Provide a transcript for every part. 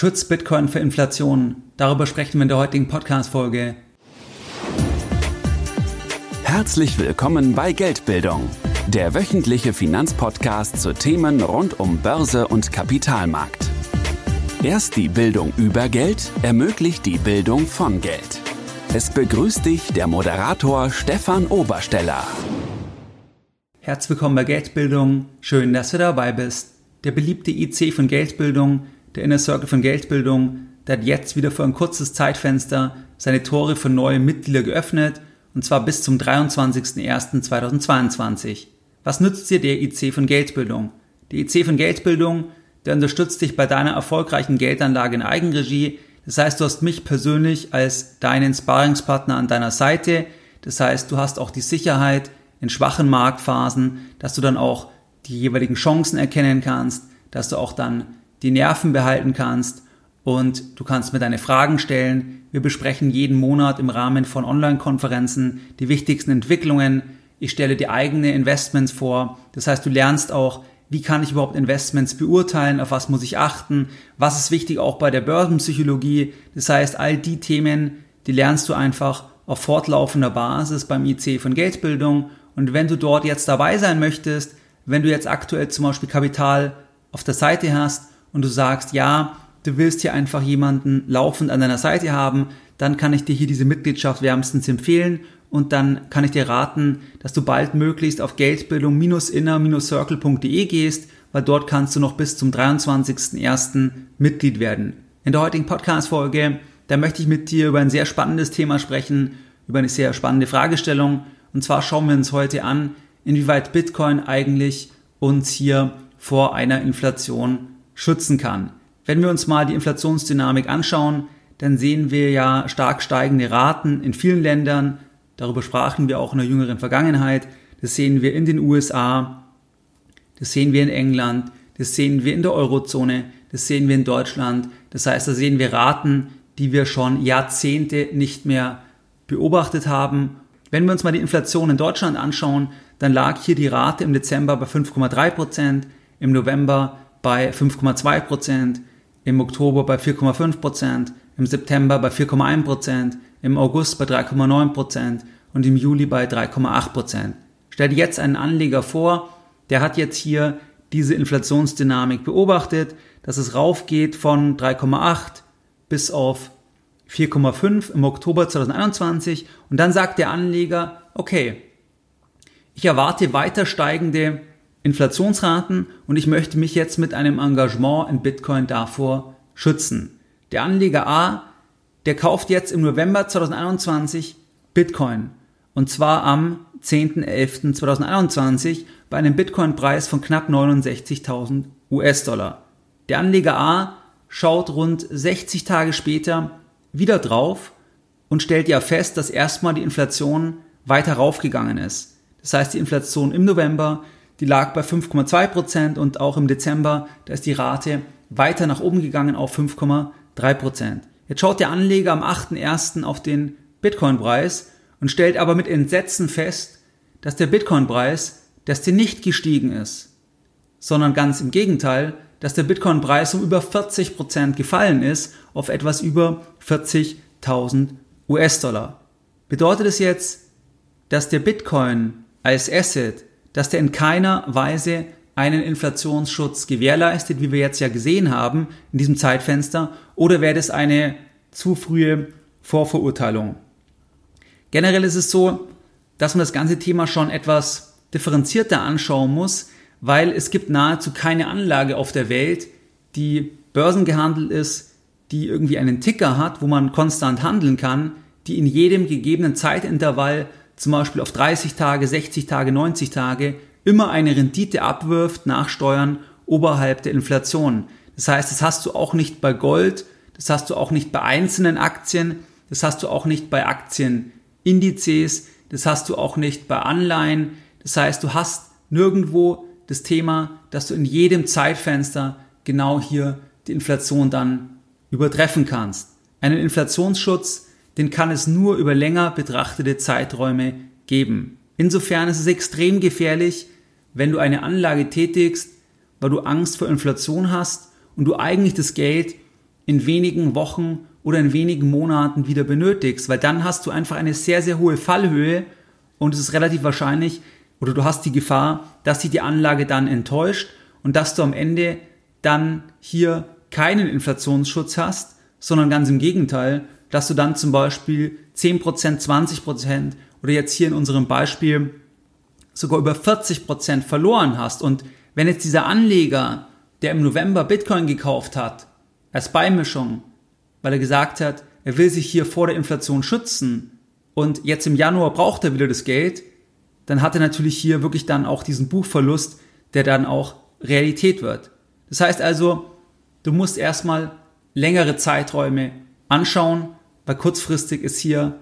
Schutzt Bitcoin für Inflation? Darüber sprechen wir in der heutigen Podcast-Folge. Herzlich willkommen bei Geldbildung, der wöchentliche Finanzpodcast zu Themen rund um Börse und Kapitalmarkt. Erst die Bildung über Geld ermöglicht die Bildung von Geld. Es begrüßt dich der Moderator Stefan Obersteller. Herzlich willkommen bei Geldbildung. Schön, dass du dabei bist. Der beliebte IC von Geldbildung, der Inner Circle von Geldbildung, der hat jetzt wieder für ein kurzes Zeitfenster seine Tore für neue Mitglieder geöffnet und zwar bis zum 23.01.2022. Was nützt dir der IC von Geldbildung? Der IC von Geldbildung, der unterstützt dich bei deiner erfolgreichen Geldanlage in Eigenregie. Das heißt, du hast mich persönlich als deinen Sparingspartner an deiner Seite. Das heißt, du hast auch die Sicherheit in schwachen Marktphasen, dass du dann auch die jeweiligen Chancen erkennen kannst, dass du auch dann die Nerven behalten kannst und du kannst mir deine Fragen stellen. Wir besprechen jeden Monat im Rahmen von Online-Konferenzen die wichtigsten Entwicklungen. Ich stelle dir eigene Investments vor. Das heißt, du lernst auch, wie kann ich überhaupt Investments beurteilen, auf was muss ich achten, was ist wichtig auch bei der Börsenpsychologie. Das heißt, all die Themen, die lernst du einfach auf fortlaufender Basis beim IC von Geldbildung. Und wenn du dort jetzt dabei sein möchtest, wenn du jetzt aktuell zum Beispiel Kapital auf der Seite hast und du sagst, ja, du willst hier einfach jemanden laufend an deiner Seite haben, dann kann ich dir hier diese Mitgliedschaft wärmstens empfehlen und dann kann ich dir raten, dass du bald möglichst auf geldbildung-inner-circle.de gehst, weil dort kannst du noch bis zum 23.01. Mitglied werden. In der heutigen Podcast-Folge, da möchte ich mit dir über ein sehr spannendes Thema sprechen, über eine sehr spannende Fragestellung. Und zwar schauen wir uns heute an, inwieweit Bitcoin eigentlich uns hier vor einer Inflation schützen kann. Wenn wir uns mal die Inflationsdynamik anschauen, dann sehen wir ja stark steigende Raten in vielen Ländern. Darüber sprachen wir auch in der jüngeren Vergangenheit. Das sehen wir in den USA, das sehen wir in England, das sehen wir in der Eurozone, das sehen wir in Deutschland. Das heißt, da sehen wir Raten, die wir schon Jahrzehnte nicht mehr beobachtet haben. Wenn wir uns mal die Inflation in Deutschland anschauen, dann lag hier die Rate im Dezember bei 5,3 Prozent, im November bei 5,2 Prozent, im Oktober bei 4,5 Prozent, im September bei 4,1 Prozent, im August bei 3,9 Prozent und im Juli bei 3,8 Prozent. Stell dir jetzt einen Anleger vor, der hat jetzt hier diese Inflationsdynamik beobachtet, dass es raufgeht von 3,8 bis auf 4,5 im Oktober 2021 und dann sagt der Anleger, okay, ich erwarte weiter steigende Inflationsraten und ich möchte mich jetzt mit einem Engagement in Bitcoin davor schützen. Der Anleger A, der kauft jetzt im November 2021 Bitcoin und zwar am 10.11.2021 bei einem Bitcoin-Preis von knapp 69.000 US-Dollar. Der Anleger A schaut rund 60 Tage später wieder drauf und stellt ja fest, dass erstmal die Inflation weiter raufgegangen ist. Das heißt, die Inflation im November, die lag bei 5,2 Prozent und auch im Dezember, da ist die Rate weiter nach oben gegangen auf 5,3 Prozent. Jetzt schaut der Anleger am 8.1. auf den Bitcoin-Preis und stellt aber mit Entsetzen fest, dass der Bitcoin-Preis, dass der nicht gestiegen ist, sondern ganz im Gegenteil, dass der Bitcoin-Preis um über 40 Prozent gefallen ist auf etwas über 40.000 US-Dollar. Bedeutet es jetzt, dass der Bitcoin als Asset, dass der in keiner Weise einen Inflationsschutz gewährleistet, wie wir jetzt ja gesehen haben in diesem Zeitfenster, oder wäre das eine zu frühe Vorverurteilung? Generell ist es so, dass man das ganze Thema schon etwas differenzierter anschauen muss, weil es gibt nahezu keine Anlage auf der Welt, die börsengehandelt ist, die irgendwie einen Ticker hat, wo man konstant handeln kann, die in jedem gegebenen Zeitintervall zum Beispiel auf 30 Tage, 60 Tage, 90 Tage immer eine Rendite abwirft nach Steuern oberhalb der Inflation. Das heißt, das hast du auch nicht bei Gold, das hast du auch nicht bei einzelnen Aktien, das hast du auch nicht bei Aktienindizes, das hast du auch nicht bei Anleihen. Das heißt, du hast nirgendwo das Thema, dass du in jedem Zeitfenster genau hier die Inflation dann übertreffen kannst. Einen Inflationsschutz den kann es nur über länger betrachtete Zeiträume geben. Insofern ist es extrem gefährlich, wenn du eine Anlage tätigst, weil du Angst vor Inflation hast und du eigentlich das Geld in wenigen Wochen oder in wenigen Monaten wieder benötigst, weil dann hast du einfach eine sehr, sehr hohe Fallhöhe und es ist relativ wahrscheinlich oder du hast die Gefahr, dass sich die Anlage dann enttäuscht und dass du am Ende dann hier keinen Inflationsschutz hast, sondern ganz im Gegenteil, dass du dann zum Beispiel 10%, 20% oder jetzt hier in unserem Beispiel sogar über 40% verloren hast. Und wenn jetzt dieser Anleger, der im November Bitcoin gekauft hat, als Beimischung, weil er gesagt hat, er will sich hier vor der Inflation schützen und jetzt im Januar braucht er wieder das Geld, dann hat er natürlich hier wirklich dann auch diesen Buchverlust, der dann auch Realität wird. Das heißt also, du musst erstmal längere Zeiträume anschauen, weil kurzfristig ist hier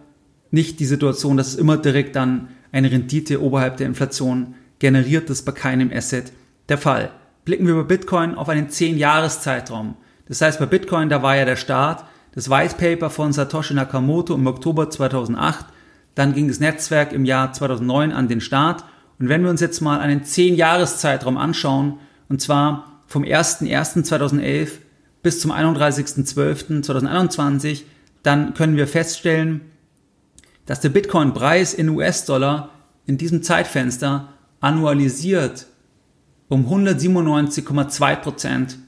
nicht die Situation, dass es immer direkt dann eine Rendite oberhalb der Inflation generiert. Ist bei keinem Asset der Fall. Blicken wir bei Bitcoin auf einen 10-Jahres-Zeitraum. Das heißt, bei Bitcoin, da war ja der Start, das White Paper von Satoshi Nakamoto im Oktober 2008. Dann ging das Netzwerk im Jahr 2009 an den Start. Und wenn wir uns jetzt mal einen 10-Jahres-Zeitraum anschauen, und zwar vom 01.01.2011 bis zum 31.12.2021, dann können wir feststellen, dass der Bitcoin-Preis in US-Dollar in diesem Zeitfenster annualisiert um 197,2 Prozent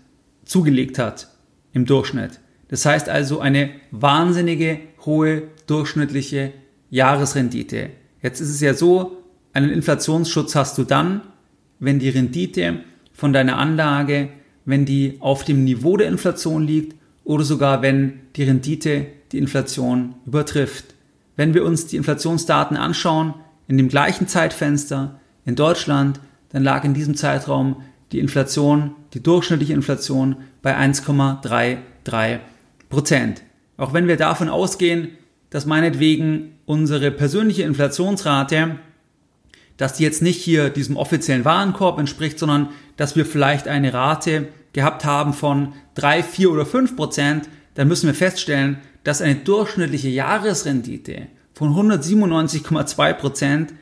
zugelegt hat im Durchschnitt. Das heißt also eine wahnsinnige hohe durchschnittliche Jahresrendite. Jetzt ist es ja so, einen Inflationsschutz hast du dann, wenn die Rendite von deiner Anlage, wenn die auf dem Niveau der Inflation liegt oder sogar wenn die Rendite die Inflation übertrifft. Wenn wir uns die Inflationsdaten anschauen, in dem gleichen Zeitfenster in Deutschland, dann lag in diesem Zeitraum die Inflation, die durchschnittliche Inflation bei 1,33 Prozent. Auch wenn wir davon ausgehen, dass meinetwegen unsere persönliche Inflationsrate, dass die jetzt nicht hier diesem offiziellen Warenkorb entspricht, sondern dass wir vielleicht eine Rate gehabt haben von 3, 4 oder 5 Prozent, dann müssen wir feststellen, dass eine durchschnittliche Jahresrendite von 197,2 Prozent,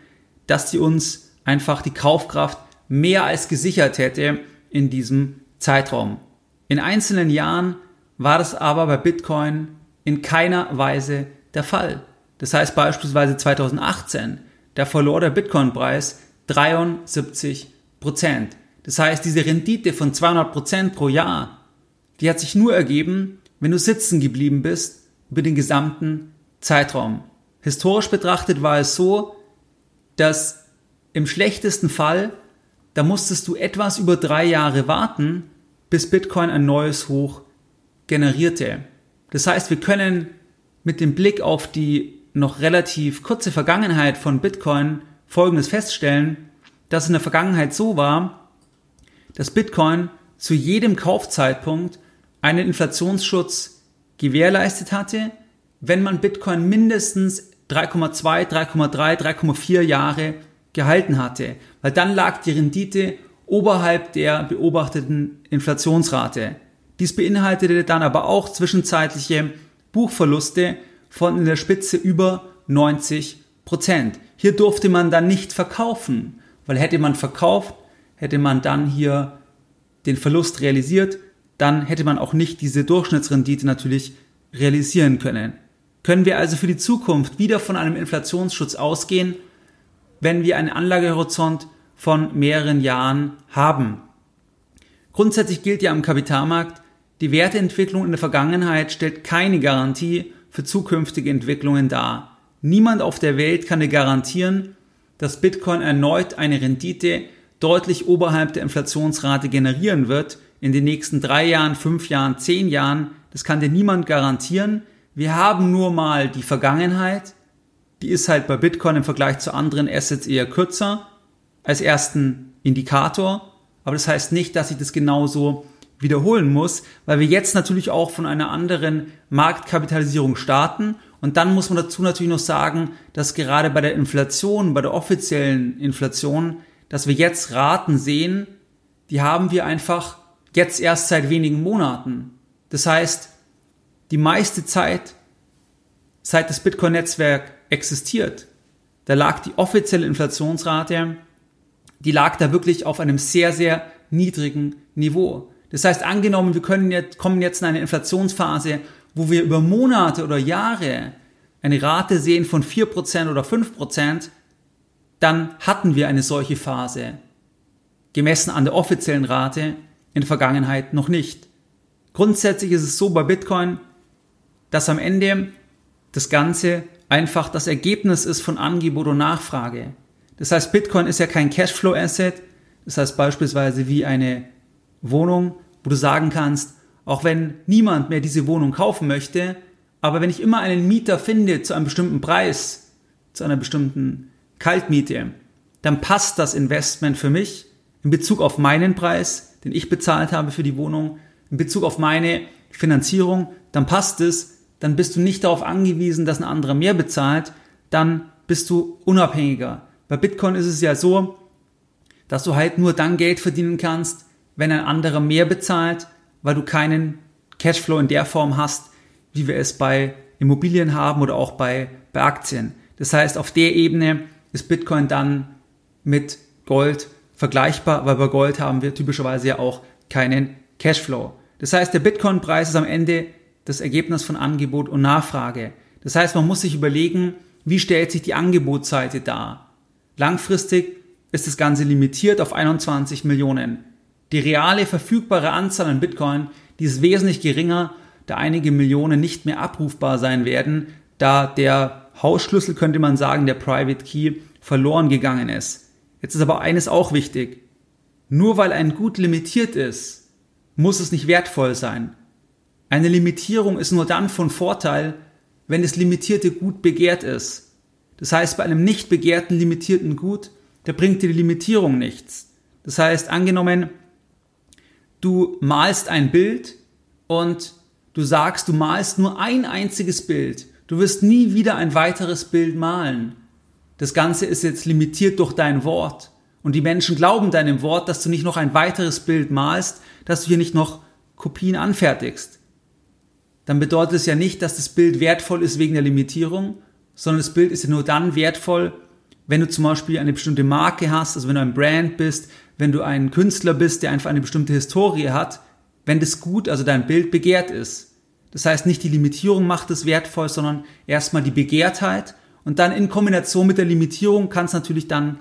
dass die uns einfach die Kaufkraft mehr als gesichert hätte in diesem Zeitraum. In einzelnen Jahren war das aber bei Bitcoin in keiner Weise der Fall. Das heißt beispielsweise 2018, da verlor der Bitcoin-Preis 73 Prozent. Das heißt, diese Rendite von 200 Prozent pro Jahr, die hat sich nur ergeben, wenn du sitzen geblieben bist über den gesamten Zeitraum. Historisch betrachtet war es so, dass im schlechtesten Fall, da musstest du etwas über drei Jahre warten, bis Bitcoin ein neues Hoch generierte. Das heißt, wir können mit dem Blick auf die noch relativ kurze Vergangenheit von Bitcoin Folgendes feststellen, dass in der Vergangenheit so war, dass Bitcoin zu jedem Kaufzeitpunkt einen Inflationsschutz gewährleistet hatte, wenn man Bitcoin mindestens 3,2, 3,3, 3,4 Jahre gehalten hatte, weil dann lag die Rendite oberhalb der beobachteten Inflationsrate. Dies beinhaltete dann aber auch zwischenzeitliche Buchverluste von in der Spitze über 90 Prozent. Hier durfte man dann nicht verkaufen, weil hätte man verkauft, hätte man dann hier den Verlust realisiert, dann hätte man auch nicht diese Durchschnittsrendite natürlich realisieren können. Können wir also für die Zukunft wieder von einem Inflationsschutz ausgehen, wenn wir einen Anlagehorizont von mehreren Jahren haben? Grundsätzlich gilt ja am Kapitalmarkt, die Werteentwicklung in der Vergangenheit stellt keine Garantie für zukünftige Entwicklungen dar. Niemand auf der Welt kann dir garantieren, dass Bitcoin erneut eine Rendite deutlich oberhalb der Inflationsrate generieren wird in den nächsten drei Jahren, fünf Jahren, zehn Jahren. Das kann dir niemand garantieren. Wir haben nur mal die Vergangenheit. Die ist halt bei Bitcoin im Vergleich zu anderen Assets eher kürzer als ersten Indikator. Aber das heißt nicht, dass ich das genauso wiederholen muss, weil wir jetzt natürlich auch von einer anderen Marktkapitalisierung starten. Und dann muss man dazu natürlich noch sagen, dass gerade bei der Inflation, bei der offiziellen Inflation, dass wir jetzt Raten sehen, die haben wir einfach jetzt erst seit wenigen Monaten. Das heißt, die meiste Zeit, seit das Bitcoin-Netzwerk existiert, da lag die offizielle Inflationsrate, die lag da wirklich auf einem sehr, sehr niedrigen Niveau. Das heißt, angenommen, wir können jetzt, kommen jetzt in eine Inflationsphase, wo wir über Monate oder Jahre eine Rate sehen von 4% oder 5%, dann hatten wir eine solche Phase. Gemessen an der offiziellen Rate in der Vergangenheit noch nicht. Grundsätzlich ist es so bei Bitcoin, dass am Ende das Ganze einfach das Ergebnis ist von Angebot und Nachfrage. Das heißt, Bitcoin ist ja kein Cashflow-Asset. Das heißt beispielsweise wie eine Wohnung, wo du sagen kannst, auch wenn niemand mehr diese Wohnung kaufen möchte, aber wenn ich immer einen Mieter finde zu einem bestimmten Preis, zu einer bestimmten Kaltmiete, dann passt das Investment für mich in Bezug auf meinen Preis, den ich bezahlt habe für die Wohnung, in Bezug auf meine Finanzierung, dann passt es, dann bist du nicht darauf angewiesen, dass ein anderer mehr bezahlt, dann bist du unabhängiger. Bei Bitcoin ist es ja so, dass du halt nur dann Geld verdienen kannst, wenn ein anderer mehr bezahlt, weil du keinen Cashflow in der Form hast, wie wir es bei Immobilien haben oder auch bei, bei Aktien. Das heißt, auf der Ebene ist Bitcoin dann mit Gold vergleichbar, weil bei Gold haben wir typischerweise ja auch keinen Cashflow. Das heißt, der Bitcoin-Preis ist am Ende das Ergebnis von Angebot und Nachfrage. Das heißt, man muss sich überlegen, wie stellt sich die Angebotsseite dar. Langfristig ist das Ganze limitiert auf 21 Millionen. Die reale verfügbare Anzahl an Bitcoin, die ist wesentlich geringer, da einige Millionen nicht mehr abrufbar sein werden, da der Hausschlüssel, könnte man sagen, der Private Key verloren gegangen ist. Jetzt ist aber eines auch wichtig. Nur weil ein Gut limitiert ist, muss es nicht wertvoll sein. Eine Limitierung ist nur dann von Vorteil, wenn das limitierte Gut begehrt ist. Das heißt, bei einem nicht begehrten limitierten Gut, da bringt dir die Limitierung nichts. Das heißt, angenommen, du malst ein Bild und du sagst, du malst nur ein einziges Bild. Du wirst nie wieder ein weiteres Bild malen. Das Ganze ist jetzt limitiert durch dein Wort. Und die Menschen glauben deinem Wort, dass du nicht noch ein weiteres Bild malst, dass du hier nicht noch Kopien anfertigst. Dann bedeutet es ja nicht, dass das Bild wertvoll ist wegen der Limitierung, sondern das Bild ist ja nur dann wertvoll, wenn du zum Beispiel eine bestimmte Marke hast, also wenn du ein Brand bist, wenn du ein Künstler bist, der einfach eine bestimmte Historie hat, wenn das Gut, also dein Bild begehrt ist. Das heißt, nicht die Limitierung macht es wertvoll, sondern erstmal die Begehrtheit und dann in Kombination mit der Limitierung kann es natürlich dann,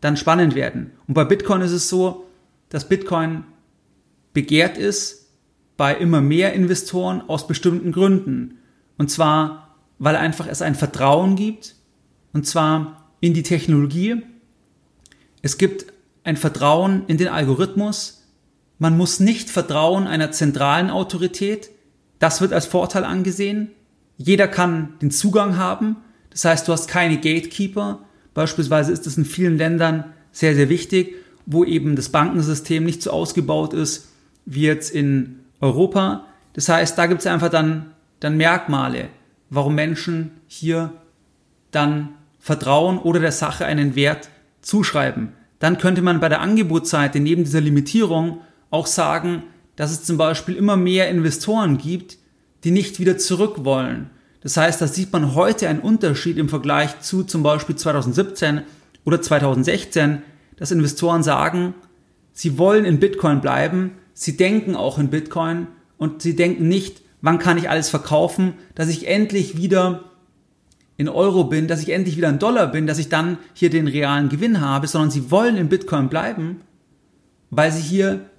dann spannend werden. Und bei Bitcoin ist es so, dass Bitcoin begehrt ist bei immer mehr Investoren aus bestimmten Gründen. Und zwar, weil einfach es ein Vertrauen gibt, und zwar in die Technologie. Es gibt ein Vertrauen in den Algorithmus. Man muss nicht vertrauen einer zentralen Autorität. Das wird als Vorteil angesehen. Jeder kann den Zugang haben. Das heißt, du hast keine Gatekeeper. Beispielsweise ist es in vielen Ländern sehr, sehr wichtig, wo eben das Bankensystem nicht so ausgebaut ist wie jetzt in Europa. Das heißt, da gibt es einfach dann, dann Merkmale, warum Menschen hier dann vertrauen oder der Sache einen Wert zuschreiben dann könnte man bei der Angebotsseite neben dieser Limitierung auch sagen, dass es zum Beispiel immer mehr Investoren gibt, die nicht wieder zurück wollen. Das heißt, da sieht man heute einen Unterschied im Vergleich zu zum Beispiel 2017 oder 2016, dass Investoren sagen, sie wollen in Bitcoin bleiben, sie denken auch in Bitcoin und sie denken nicht, wann kann ich alles verkaufen, dass ich endlich wieder in Euro bin, dass ich endlich wieder in Dollar bin, dass ich dann hier den realen Gewinn habe, sondern sie wollen in Bitcoin bleiben, weil sie hier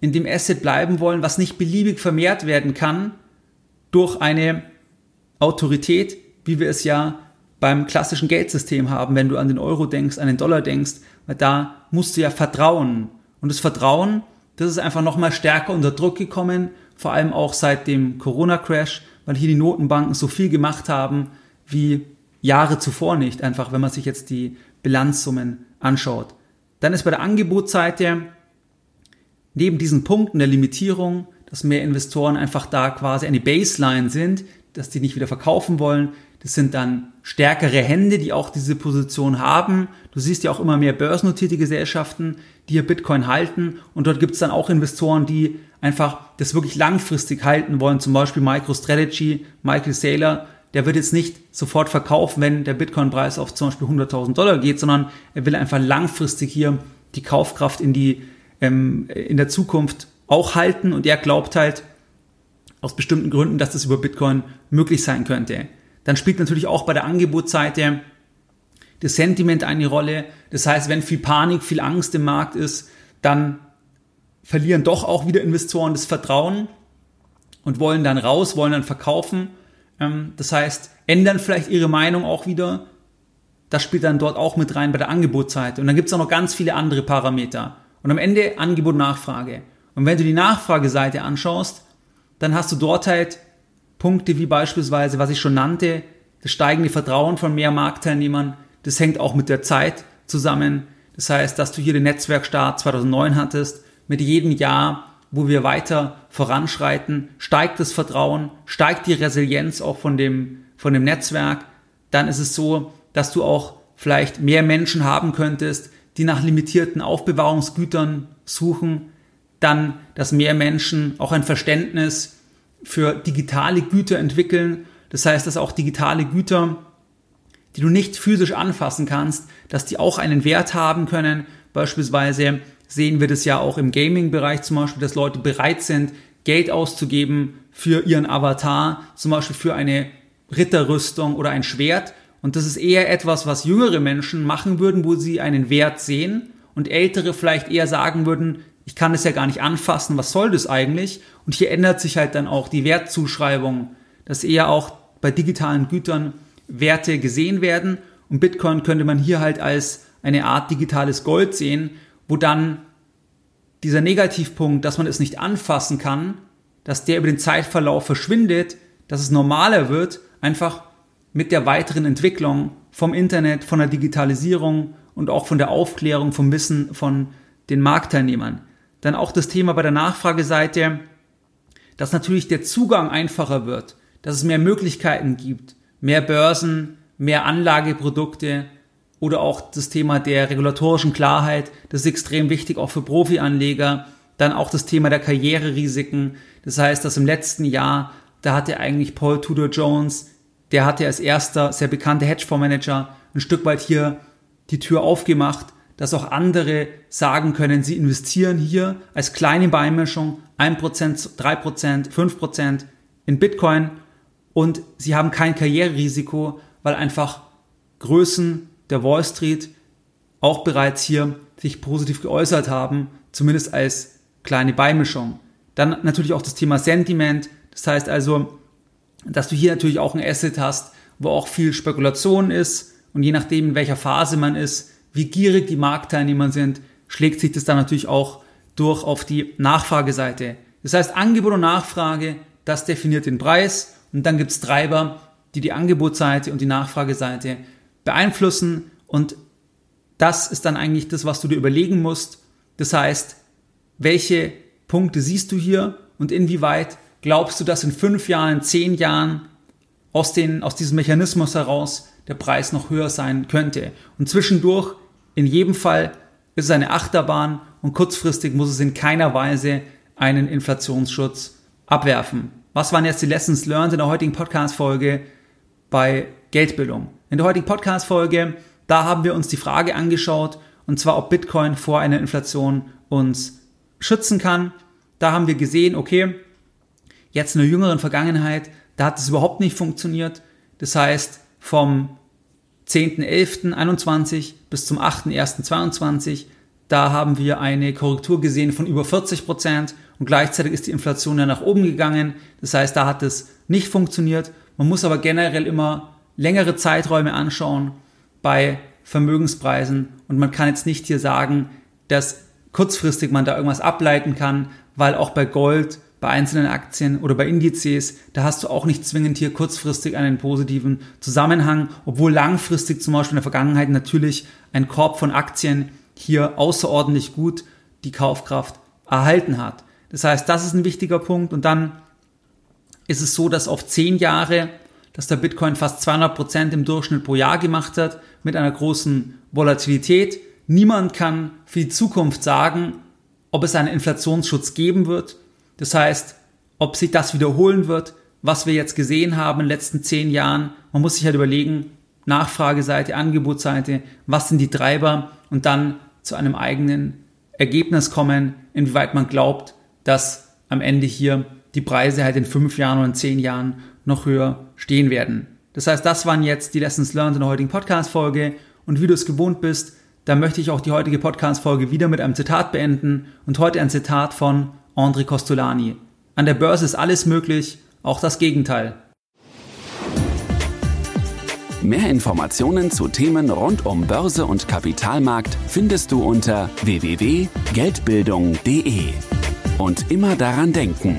in dem Asset bleiben wollen, was nicht beliebig vermehrt werden kann durch eine Autorität, wie wir es ja beim klassischen Geldsystem haben, wenn du an den Euro denkst, an den Dollar denkst, weil da musst du ja vertrauen. Und das Vertrauen, das ist einfach nochmal stärker unter Druck gekommen, vor allem auch seit dem Corona-Crash, weil hier die Notenbanken so viel gemacht haben, wie Jahre zuvor nicht, einfach wenn man sich jetzt die Bilanzsummen anschaut. Dann ist bei der Angebotsseite neben diesen Punkten der Limitierung, dass mehr Investoren einfach da quasi eine Baseline sind, dass die nicht wieder verkaufen wollen. Das sind dann stärkere Hände, die auch diese Position haben. Du siehst ja auch immer mehr börsennotierte Gesellschaften, die hier Bitcoin halten. Und dort gibt es dann auch Investoren, die einfach das wirklich langfristig halten wollen. Zum Beispiel MicroStrategy, Michael Saylor der wird jetzt nicht sofort verkaufen, wenn der Bitcoin-Preis auf zum Beispiel 100.000 Dollar geht, sondern er will einfach langfristig hier die Kaufkraft in die ähm, in der Zukunft auch halten und er glaubt halt aus bestimmten Gründen, dass das über Bitcoin möglich sein könnte. Dann spielt natürlich auch bei der Angebotsseite das Sentiment eine Rolle. Das heißt, wenn viel Panik, viel Angst im Markt ist, dann verlieren doch auch wieder Investoren das Vertrauen und wollen dann raus, wollen dann verkaufen. Ähm, das heißt, ändern vielleicht ihre Meinung auch wieder. Das spielt dann dort auch mit rein bei der Angebotsseite. Und dann gibt es auch noch ganz viele andere Parameter. Und am Ende Angebot, Nachfrage. Und wenn du die Nachfrageseite anschaust, dann hast du dort halt Punkte wie beispielsweise, was ich schon nannte, das steigende Vertrauen von mehr Marktteilnehmern. Das hängt auch mit der Zeit zusammen. Das heißt, dass du hier den Netzwerkstart 2009 hattest, mit jedem Jahr, wo wir weiter voranschreiten, steigt das Vertrauen, steigt die Resilienz auch von dem, von dem Netzwerk. Dann ist es so, dass du auch vielleicht mehr Menschen haben könntest, die nach limitierten Aufbewahrungsgütern suchen. Dann, dass mehr Menschen auch ein Verständnis für digitale Güter entwickeln. Das heißt, dass auch digitale Güter, die du nicht physisch anfassen kannst, dass die auch einen Wert haben können. Beispielsweise sehen wir das ja auch im Gaming-Bereich zum Beispiel, dass Leute bereit sind, Geld auszugeben für ihren Avatar, zum Beispiel für eine Ritterrüstung oder ein Schwert. Und das ist eher etwas, was jüngere Menschen machen würden, wo sie einen Wert sehen und ältere vielleicht eher sagen würden, ich kann es ja gar nicht anfassen, was soll das eigentlich? Und hier ändert sich halt dann auch die Wertzuschreibung, dass eher auch bei digitalen Gütern Werte gesehen werden. Und Bitcoin könnte man hier halt als eine Art digitales Gold sehen, wo dann dieser Negativpunkt, dass man es nicht anfassen kann, dass der über den Zeitverlauf verschwindet, dass es normaler wird, einfach mit der weiteren Entwicklung vom Internet, von der Digitalisierung und auch von der Aufklärung, vom Wissen von den Marktteilnehmern. Dann auch das Thema bei der Nachfrageseite, dass natürlich der Zugang einfacher wird, dass es mehr Möglichkeiten gibt, mehr Börsen, mehr Anlageprodukte, oder auch das Thema der regulatorischen Klarheit, das ist extrem wichtig, auch für Profi-Anleger. Dann auch das Thema der Karriererisiken. Das heißt, dass im letzten Jahr, da hatte eigentlich Paul Tudor Jones, der hatte als erster sehr bekannter Hedgefondsmanager ein Stück weit hier die Tür aufgemacht, dass auch andere sagen können, sie investieren hier als kleine Beimischung 1%, 3%, 5% in Bitcoin und sie haben kein Karriererisiko, weil einfach Größen der Wall Street auch bereits hier sich positiv geäußert haben, zumindest als kleine Beimischung. Dann natürlich auch das Thema Sentiment, das heißt also, dass du hier natürlich auch ein Asset hast, wo auch viel Spekulation ist und je nachdem, in welcher Phase man ist, wie gierig die Marktteilnehmer sind, schlägt sich das dann natürlich auch durch auf die Nachfrageseite. Das heißt, Angebot und Nachfrage, das definiert den Preis und dann gibt es Treiber, die die Angebotsseite und die Nachfrageseite beeinflussen und das ist dann eigentlich das, was du dir überlegen musst. Das heißt, welche Punkte siehst du hier und inwieweit glaubst du, dass in fünf Jahren, zehn Jahren aus, den, aus diesem Mechanismus heraus der Preis noch höher sein könnte. Und zwischendurch, in jedem Fall, ist es eine Achterbahn und kurzfristig muss es in keiner Weise einen Inflationsschutz abwerfen. Was waren jetzt die Lessons learned in der heutigen Podcast-Folge bei Geldbildung? In der heutigen Podcast-Folge, da haben wir uns die Frage angeschaut, und zwar, ob Bitcoin vor einer Inflation uns schützen kann. Da haben wir gesehen, okay, jetzt in der jüngeren Vergangenheit, da hat es überhaupt nicht funktioniert. Das heißt, vom 10.11.21 bis zum 8.1.22, da haben wir eine Korrektur gesehen von über 40 Prozent und gleichzeitig ist die Inflation ja nach oben gegangen. Das heißt, da hat es nicht funktioniert. Man muss aber generell immer längere Zeiträume anschauen bei Vermögenspreisen und man kann jetzt nicht hier sagen, dass kurzfristig man da irgendwas ableiten kann, weil auch bei Gold, bei einzelnen Aktien oder bei Indizes, da hast du auch nicht zwingend hier kurzfristig einen positiven Zusammenhang, obwohl langfristig zum Beispiel in der Vergangenheit natürlich ein Korb von Aktien hier außerordentlich gut die Kaufkraft erhalten hat. Das heißt, das ist ein wichtiger Punkt und dann ist es so, dass auf zehn Jahre dass der Bitcoin fast 200 Prozent im Durchschnitt pro Jahr gemacht hat, mit einer großen Volatilität. Niemand kann für die Zukunft sagen, ob es einen Inflationsschutz geben wird. Das heißt, ob sich das wiederholen wird, was wir jetzt gesehen haben in den letzten zehn Jahren. Man muss sich halt überlegen, Nachfrageseite, Angebotsseite, was sind die Treiber und dann zu einem eigenen Ergebnis kommen, inwieweit man glaubt, dass am Ende hier die Preise halt in fünf Jahren oder in zehn Jahren noch höher stehen werden. Das heißt, das waren jetzt die Lessons learned in der heutigen Podcast-Folge. Und wie du es gewohnt bist, da möchte ich auch die heutige Podcast-Folge wieder mit einem Zitat beenden. Und heute ein Zitat von André Costolani. An der Börse ist alles möglich, auch das Gegenteil. Mehr Informationen zu Themen rund um Börse und Kapitalmarkt findest du unter www.geldbildung.de. Und immer daran denken,